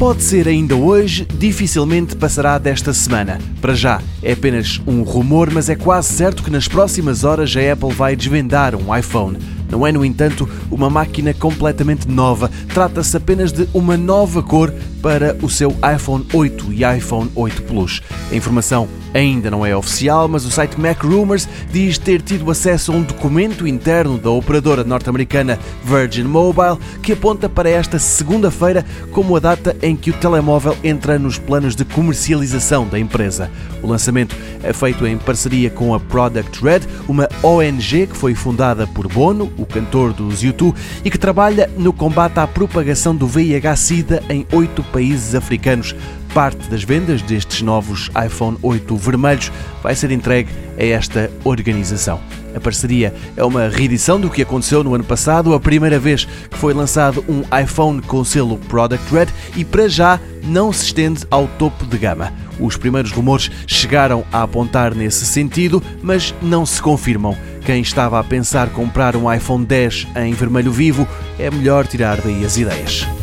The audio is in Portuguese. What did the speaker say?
pode ser ainda hoje, dificilmente passará desta semana. Para já, é apenas um rumor, mas é quase certo que nas próximas horas a Apple vai desvendar um iPhone. Não é, no entanto, uma máquina completamente nova. Trata-se apenas de uma nova cor para o seu iPhone 8 e iPhone 8 Plus. A informação ainda não é oficial, mas o site Mac Rumors diz ter tido acesso a um documento interno da operadora norte-americana Virgin Mobile que aponta para esta segunda-feira como a data em que o telemóvel entra nos planos de comercialização da empresa. O lançamento é feito em parceria com a Product Red, uma ONG que foi fundada por Bono, o cantor dos YouTube, e que trabalha no combate à propagação do VIH-Sida em oito países africanos. Parte das vendas destes novos iPhone 8 vermelhos vai ser entregue a esta organização. A parceria é uma reedição do que aconteceu no ano passado, a primeira vez que foi lançado um iPhone com selo Product Red e para já não se estende ao topo de gama. Os primeiros rumores chegaram a apontar nesse sentido, mas não se confirmam. Quem estava a pensar comprar um iPhone 10 em vermelho vivo, é melhor tirar daí as ideias.